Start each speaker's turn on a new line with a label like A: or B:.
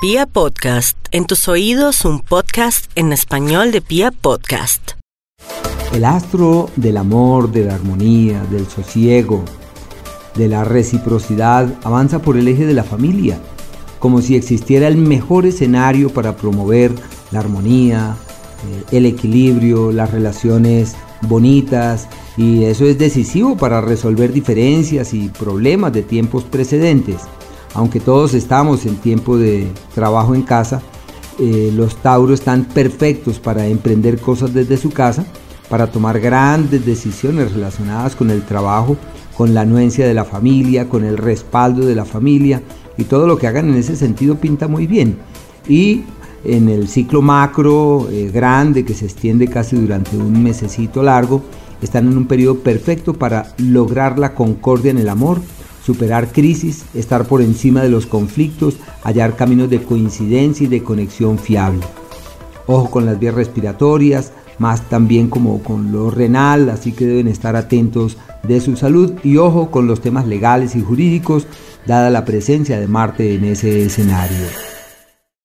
A: Pia Podcast, en tus oídos un podcast en español de Pia Podcast.
B: El astro del amor, de la armonía, del sosiego, de la reciprocidad avanza por el eje de la familia, como si existiera el mejor escenario para promover la armonía, eh, el equilibrio, las relaciones bonitas y eso es decisivo para resolver diferencias y problemas de tiempos precedentes aunque todos estamos en tiempo de trabajo en casa, eh, los Tauros están perfectos para emprender cosas desde su casa, para tomar grandes decisiones relacionadas con el trabajo, con la anuencia de la familia, con el respaldo de la familia y todo lo que hagan en ese sentido pinta muy bien. Y en el ciclo macro eh, grande que se extiende casi durante un mesecito largo, están en un periodo perfecto para lograr la concordia en el amor, superar crisis, estar por encima de los conflictos, hallar caminos de coincidencia y de conexión fiable. Ojo con las vías respiratorias, más también como con lo renal, así que deben estar atentos de su salud y ojo con los temas legales y jurídicos, dada la presencia de Marte en ese escenario.